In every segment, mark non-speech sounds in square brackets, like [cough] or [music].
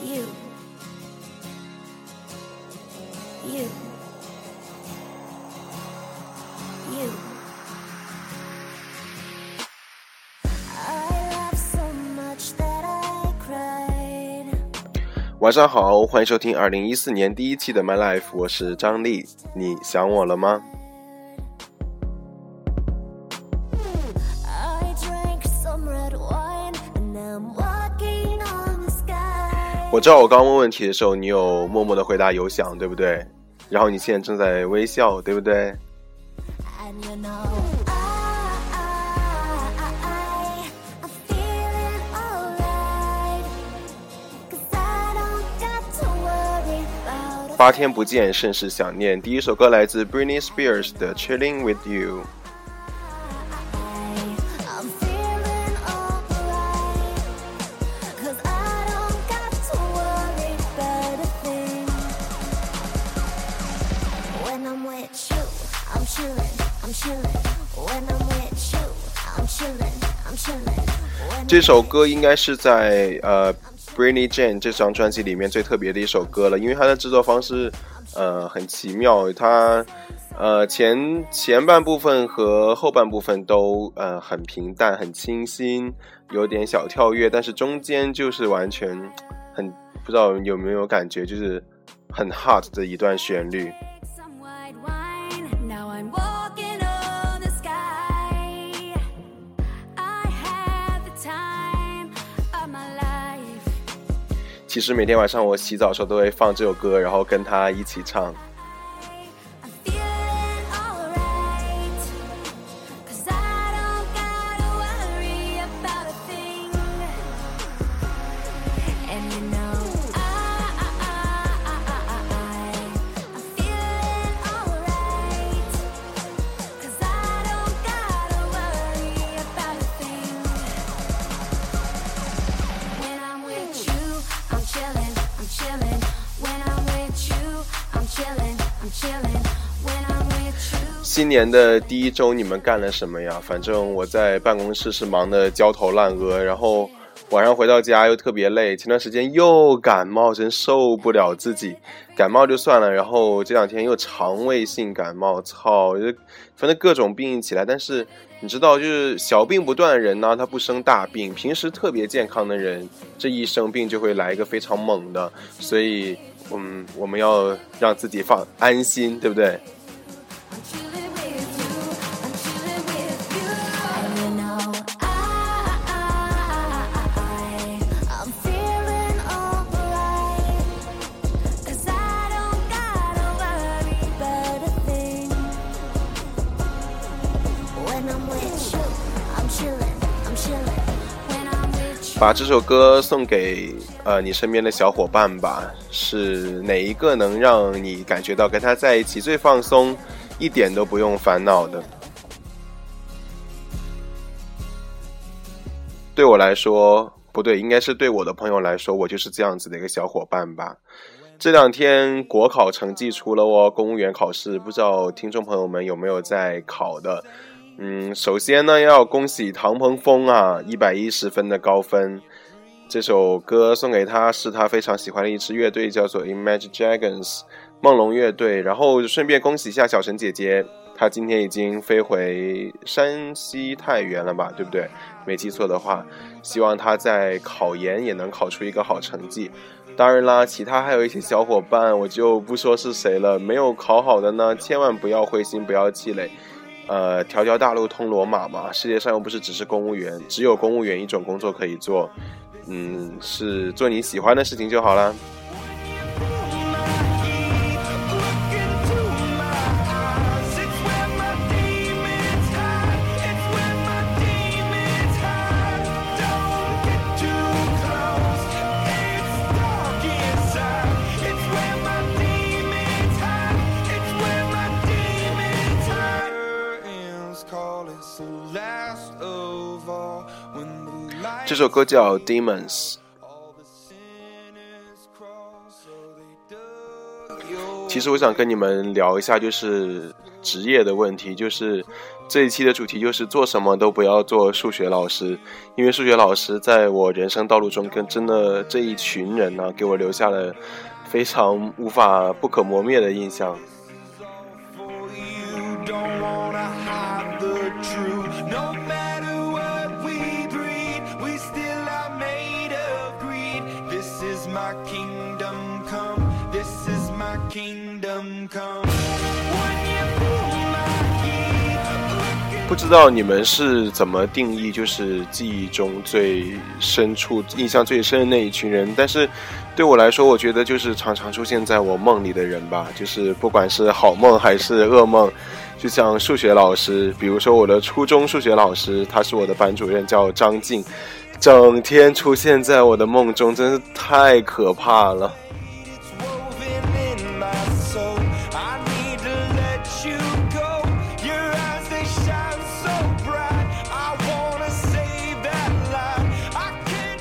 You. You. You. you 晚上好，欢迎收听二零一四年第一期的 My Life，我是张丽。你想我了吗？我知道我刚问问题的时候，你有默默的回答有想，对不对？然后你现在正在微笑，对不对八天不见，甚是想念。第一首歌来自 Britney Spears 的《Chilling with You》。这首歌应该是在呃 Britney Jane 这张专辑里面最特别的一首歌了，因为它的制作方式呃很奇妙，它呃前前半部分和后半部分都呃很平淡、很清新，有点小跳跃，但是中间就是完全很不知道有没有感觉，就是很 hot 的一段旋律。其实每天晚上我洗澡的时候都会放这首歌，然后跟他一起唱。今年的第一周你们干了什么呀？反正我在办公室是忙得焦头烂额，然后晚上回到家又特别累。前段时间又感冒，真受不了自己。感冒就算了，然后这两天又肠胃性感冒，操，就反正各种病一起来。但是你知道，就是小病不断的人呢，他不生大病。平时特别健康的人，这一生病就会来一个非常猛的。所以，嗯，我们要让自己放安心，对不对？把这首歌送给呃你身边的小伙伴吧，是哪一个能让你感觉到跟他在一起最放松，一点都不用烦恼的？对我来说，不对，应该是对我的朋友来说，我就是这样子的一个小伙伴吧。这两天国考成绩出了哦，公务员考试，不知道听众朋友们有没有在考的？嗯，首先呢，要恭喜唐鹏峰啊，一百一十分的高分。这首歌送给他，是他非常喜欢的一支乐队，叫做 Imagine Dragons 梦龙乐队。然后顺便恭喜一下小陈姐姐，她今天已经飞回山西太原了吧？对不对？没记错的话，希望她在考研也能考出一个好成绩。当然啦，其他还有一些小伙伴，我就不说是谁了。没有考好的呢，千万不要灰心，不要气馁。呃，条条大路通罗马嘛，世界上又不是只是公务员，只有公务员一种工作可以做。嗯，是做你喜欢的事情就好啦。这首歌叫《Demons》。其实我想跟你们聊一下，就是职业的问题，就是这一期的主题就是做什么都不要做数学老师，因为数学老师在我人生道路中跟真的这一群人呢，给我留下了非常无法不可磨灭的印象。不知道你们是怎么定义，就是记忆中最深处、印象最深的那一群人。但是对我来说，我觉得就是常常出现在我梦里的人吧，就是不管是好梦还是噩梦，就像数学老师，比如说我的初中数学老师，他是我的班主任，叫张静，整天出现在我的梦中，真是太可怕了。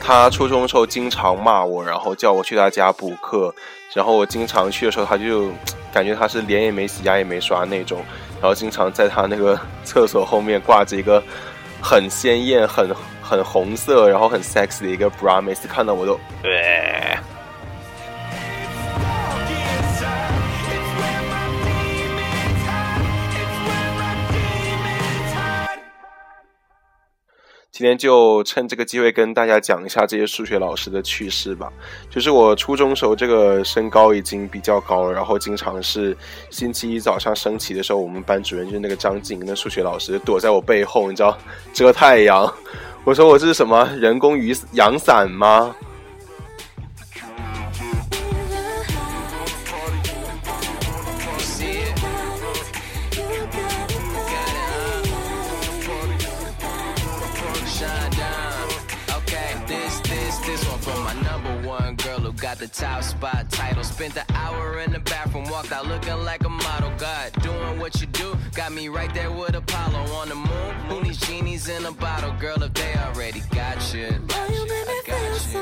他初中的时候经常骂我，然后叫我去他家补课，然后我经常去的时候，他就感觉他是脸也没洗、牙也没刷那种，然后经常在他那个厕所后面挂着一个很鲜艳、很很红色，然后很 sexy 的一个 bra，每次看到我都，呃今天就趁这个机会跟大家讲一下这些数学老师的趣事吧。就是我初中时候这个身高已经比较高了，然后经常是星期一早上升旗的时候，我们班主任就是那个张静，那数学老师躲在我背后，你知道遮太阳。我说我是什么人工雨阳伞吗？The top spot title. Spent the hour in the bathroom, walked out looking like a model. God, doing what you do, got me right there with Apollo on the moon. Who needs genies in a bottle, girl, if they already got you? I got you.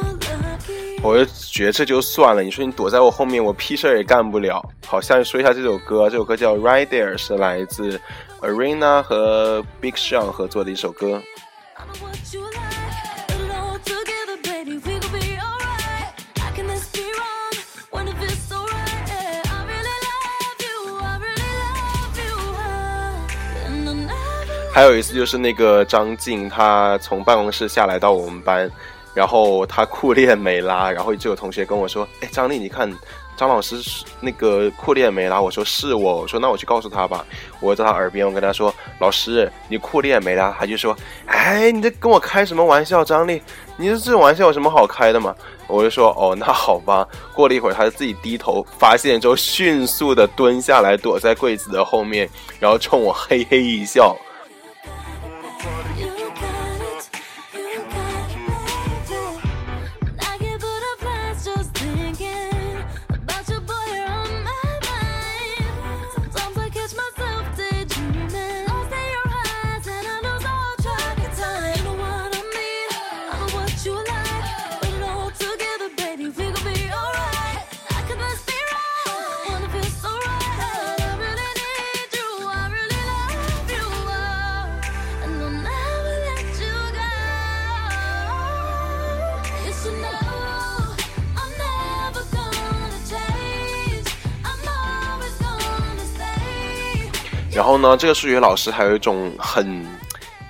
我就觉得这就算了，你说你躲在我后面，我屁事儿也干不了。好，下面说一下这首歌，这首歌叫《Right There》，是来自 Arena 和 Big Sean 合作的一首歌。还有一次就是那个张静，她从办公室下来到我们班，然后她裤链没拉，然后就有同学跟我说：“哎，张丽，你看张老师那个裤链没拉。”我说：“是我。”我说：“那我去告诉他吧。”我在他耳边，我跟他说：“老师，你裤链没拉。”他就说：“哎，你这跟我开什么玩笑，张丽？你这这种玩笑有什么好开的嘛？”我就说：“哦，那好吧。”过了一会儿，他就自己低头发现之后，迅速的蹲下来，躲在柜子的后面，然后冲我嘿嘿一笑。for the 然后呢，这个数学老师还有一种很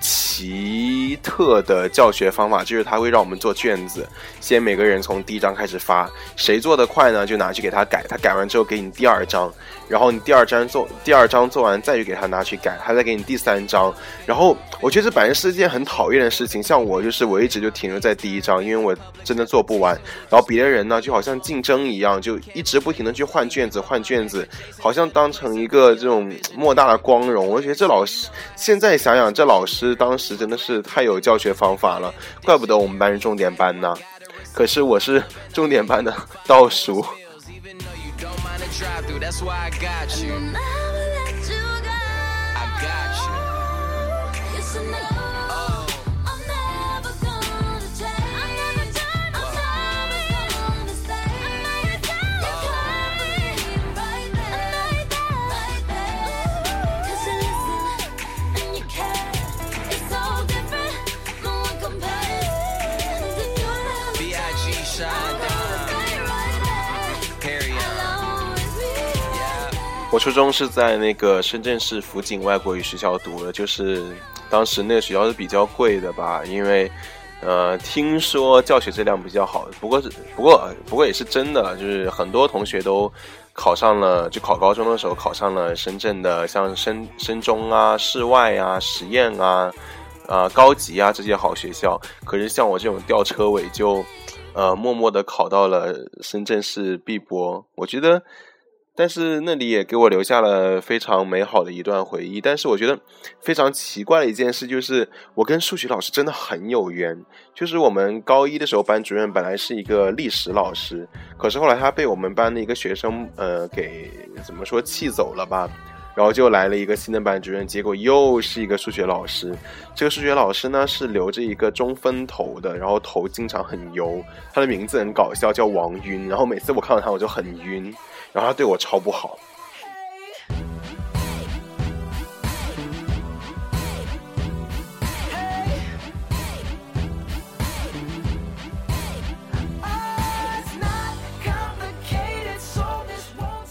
奇特的教学方法，就是他会让我们做卷子，先每个人从第一张开始发，谁做的快呢，就拿去给他改，他改完之后给你第二张，然后你第二张做第二张做完再去给他拿去改，他再给你第三张。然后我觉得这本身是一件很讨厌的事情，像我就是我一直就停留在第一章，因为我真的做不完。然后别人呢就好像竞争一样，就一直不停的去换卷子换卷子，好像当成一个这种莫大的光荣。我觉得这老师现在想想，这老师当时真的是太有教学方法了，怪不得我们班是重点班呢。可是我是重点班的 [laughs] 倒数。我初中是在那个深圳市福景外国语学校读的，就是当时那个学校是比较贵的吧，因为呃听说教学质量比较好，不过是不过不过也是真的，就是很多同学都考上了，就考高中的时候考上了深圳的像深深中啊、室外啊、实验啊、啊、高级啊这些好学校，可是像我这种吊车尾就呃默默的考到了深圳市碧波，我觉得。但是那里也给我留下了非常美好的一段回忆。但是我觉得非常奇怪的一件事就是，我跟数学老师真的很有缘。就是我们高一的时候，班主任本来是一个历史老师，可是后来他被我们班的一个学生呃给怎么说气走了吧。然后就来了一个新的班主任，结果又是一个数学老师。这个数学老师呢是留着一个中分头的，然后头经常很油。他的名字很搞笑，叫王晕。然后每次我看到他，我就很晕。然后他对我超不好。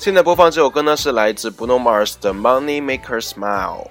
现在播放这首歌呢，是来自 Bruno Mars 的《Money Maker Smile》。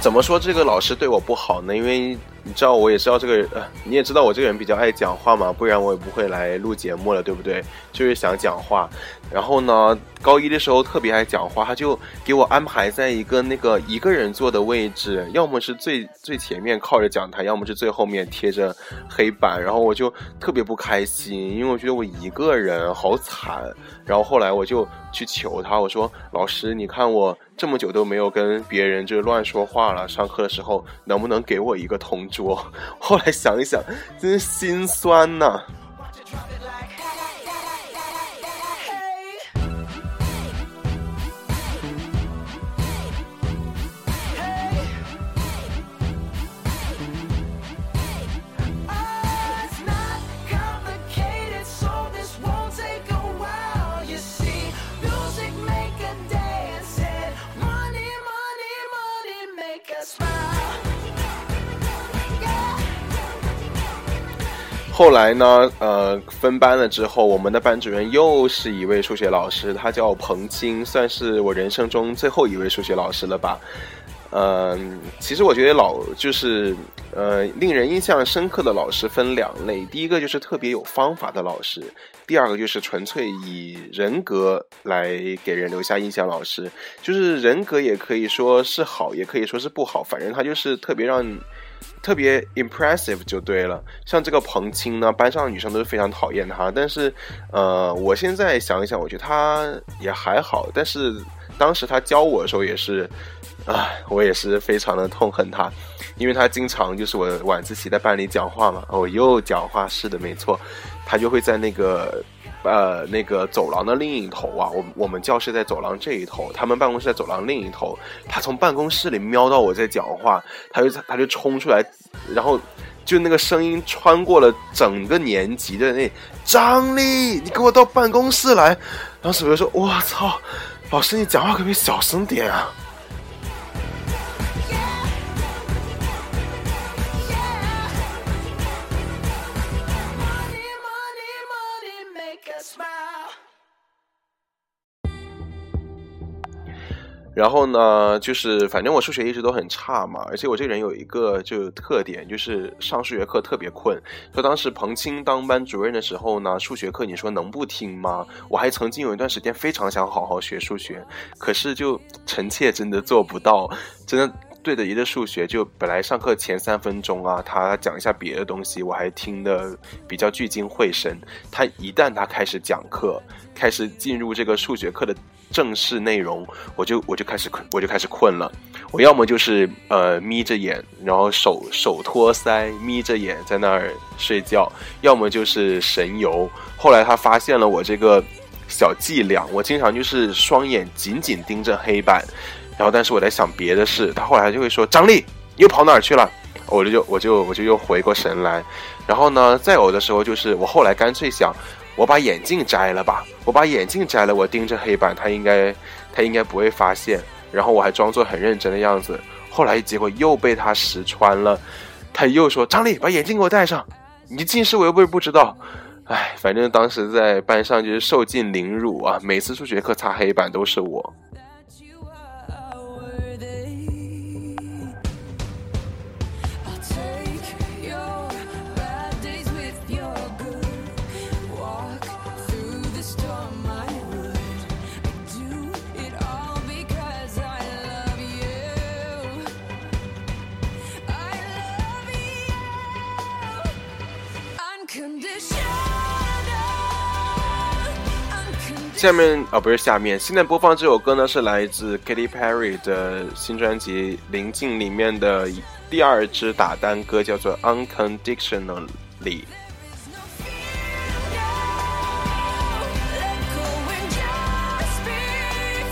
怎么说这个老师对我不好呢？因为你知道，我也知道这个人，呃，你也知道我这个人比较爱讲话嘛，不然我也不会来录节目了，对不对？就是想讲话。然后呢，高一的时候特别爱讲话，他就给我安排在一个那个一个人坐的位置，要么是最最前面靠着讲台，要么是最后面贴着黑板。然后我就特别不开心，因为我觉得我一个人好惨。然后后来我就去求他，我说：“老师，你看我这么久都没有跟别人就乱说话了，上课的时候能不能给我一个同桌？” [laughs] 后来想一想，真心酸呐、后来呢，呃，分班了之后，我们的班主任又是一位数学老师，他叫彭青，算是我人生中最后一位数学老师了吧。嗯、其实我觉得老就是呃，令人印象深刻的老师分两类，第一个就是特别有方法的老师，第二个就是纯粹以人格来给人留下印象老师，就是人格也可以说是好，也可以说是不好，反正他就是特别让特别 impressive 就对了。像这个彭青呢，班上的女生都是非常讨厌他，但是呃，我现在想一想，我觉得他也还好，但是当时他教我的时候也是，唉，我也是非常的痛恨他，因为他经常就是我晚自习在班里讲话嘛，哦，又讲话，是的，没错，他就会在那个。呃，那个走廊的另一头啊，我我们教室在走廊这一头，他们办公室在走廊另一头。他从办公室里瞄到我在讲话，他就他就冲出来，然后就那个声音穿过了整个年级的那张力，你给我到办公室来。当时我就说：“我操，老师你讲话可不可以小声点啊？”然后呢，就是反正我数学一直都很差嘛，而且我这个人有一个就特点，就是上数学课特别困。说当时彭青当班主任的时候呢，数学课你说能不听吗？我还曾经有一段时间非常想好好学数学，可是就臣妾真的做不到，真的。对着一个数学，就本来上课前三分钟啊，他讲一下别的东西，我还听得比较聚精会神。他一旦他开始讲课，开始进入这个数学课的正式内容，我就我就开始困，我就开始困了。我要么就是呃眯着眼，然后手手托腮，眯着眼在那儿睡觉；要么就是神游。后来他发现了我这个小伎俩，我经常就是双眼紧紧盯着黑板，然后但是我在想别的事。他后来就会说：“张力，你又跑哪儿去了？”我就我就我就又回过神来。然后呢，再有的时候就是我后来干脆想，我把眼镜摘了吧，我把眼镜摘了，我盯着黑板，他应该他应该不会发现。然后我还装作很认真的样子，后来结果又被他识穿了，他又说：“张丽，把眼镜给我戴上，你近视我又不是不知道。”哎，反正当时在班上就是受尽凌辱啊，每次数学课擦黑板都是我。下面啊、不是下面，现在播放这首歌呢是来自 Katy Perry 的新专辑《临近》里面的第二支打单歌，叫做《Unconditionally》。Let go and just be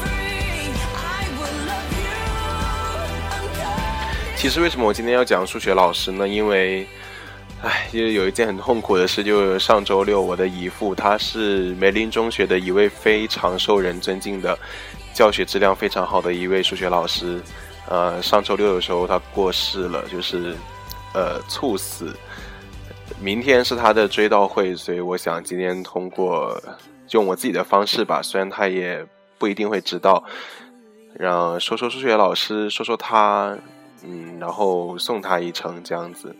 free. I will love you unconditionally. 其实为什么我今天要讲数学老师呢？因为，唉，就是有一件很痛苦的事，就是上周六我的姨父，他是梅林中学的一位非常受人尊敬的、教学质量非常好的一位数学老师。呃，上周六的时候他过世了，就是呃猝死。明天是他的追悼会，所以我想今天通过用我自己的方式吧，虽然他也不一定会知道，让说说数学老师，说说他，嗯，然后送他一程这样子。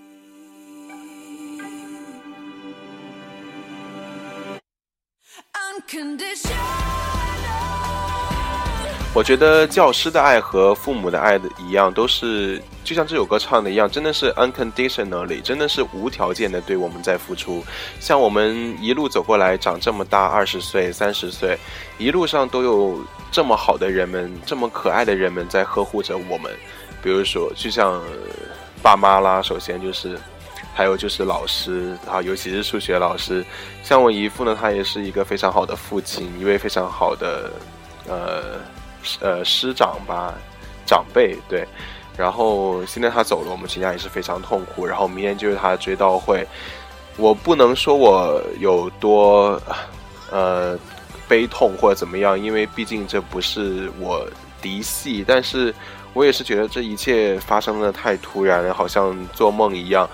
我觉得教师的爱和父母的爱的一样，都是就像这首歌唱的一样，真的是 unconditionally，真的是无条件的对我们在付出。像我们一路走过来，长这么大，二十岁、三十岁，一路上都有这么好的人们，这么可爱的人们在呵护着我们。比如说，就像爸妈啦，首先就是。还有就是老师啊，尤其是数学老师，像我姨父呢，他也是一个非常好的父亲，一位非常好的呃呃师长吧，长辈对。然后现在他走了，我们全家也是非常痛苦。然后明天就是他的追悼会，我不能说我有多呃悲痛或者怎么样，因为毕竟这不是我嫡系，但是我也是觉得这一切发生的太突然，好像做梦一样。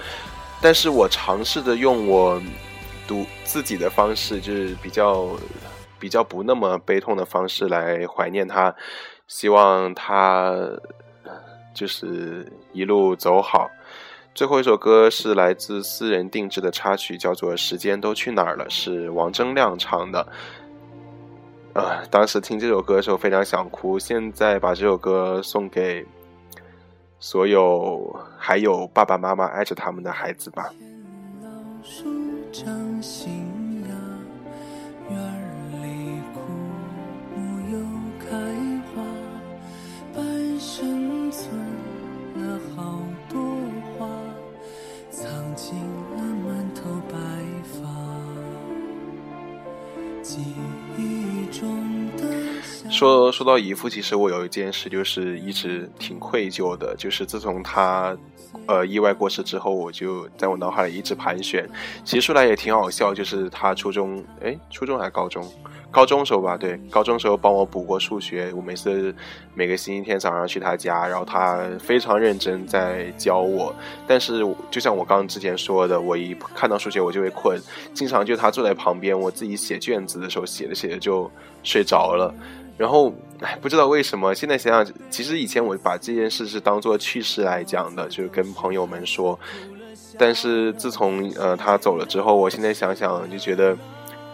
但是我尝试着用我读自己的方式，就是比较比较不那么悲痛的方式来怀念他，希望他就是一路走好。最后一首歌是来自私人定制的插曲，叫做《时间都去哪儿了》，是王铮亮唱的。呃，当时听这首歌的时候非常想哭，现在把这首歌送给所有还有爸爸妈妈爱着他们的孩子吧。说说到姨父，其实我有一件事就是一直挺愧疚的，就是自从他呃意外过世之后，我就在我脑海里一直盘旋。其实说来也挺好笑，就是他初中哎初中还是高中？高中时候吧，对，高中时候帮我补过数学。我每次每个星期天早上去他家，然后他非常认真在教我。但是就像我刚刚之前说的，我一看到数学我就会困，经常就他坐在旁边，我自己写卷子的时候写着写着就睡着了。然后，哎，不知道为什么，现在想想，其实以前我把这件事是当做趣事来讲的，就是跟朋友们说。但是自从呃他走了之后，我现在想想就觉得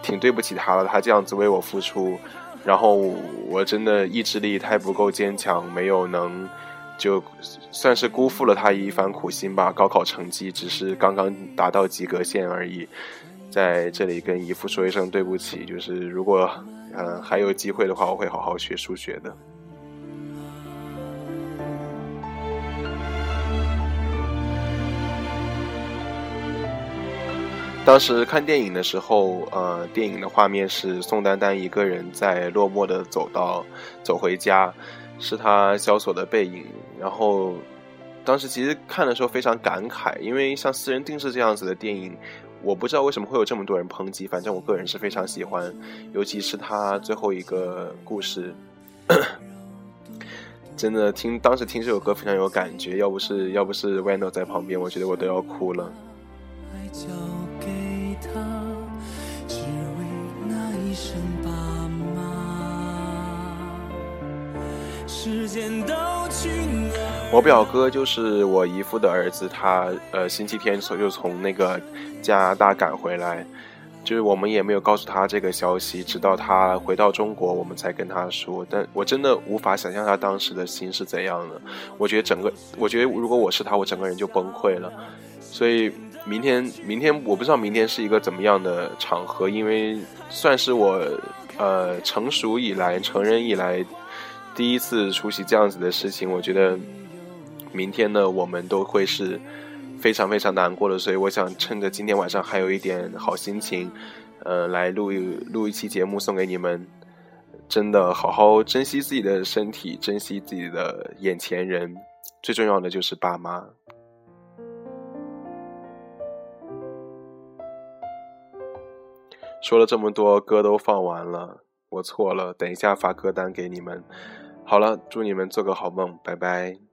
挺对不起他了，他这样子为我付出，然后我真的意志力太不够坚强，没有能就算是辜负了他一番苦心吧。高考成绩只是刚刚达到及格线而已，在这里跟姨父说一声对不起，就是如果呃还有机会的话，我会好好学数学的。当时看电影的时候，呃，电影的画面是宋丹丹一个人在落寞的走到走回家，是她萧索的背影。然后，当时其实看的时候非常感慨，因为像私人定制这样子的电影，我不知道为什么会有这么多人抨击，反正我个人是非常喜欢，尤其是他最后一个故事。真的听当时听这首歌非常有感觉，要不是要不是 w e n d o 在旁边，我觉得我都要哭了。爱交给他，只为那一声爸妈。时间都去哪？我表哥就是我姨夫的儿子，他呃星期天时候就从那个加拿大赶回来，就是我们也没有告诉他这个消息，直到他回到中国，我们才跟他说。但我真的无法想象他当时的心是怎样的。我觉得整个，我觉得如果我是他，我整个人就崩溃了。所以明天，明天我不知道明天是一个怎么样的场合，因为算是我呃成熟以来、成人以来第一次出席这样子的事情。我觉得明天呢，我们都会是非常非常难过的。所以我想趁着今天晚上还有一点好心情，呃，来录一录一期节目送给你们。真的好好珍惜自己的身体，珍惜自己的眼前人，最重要的就是爸妈。说了这么多，歌都放完了，我错了，等一下发歌单给你们。好了，祝你们做个好梦，拜拜。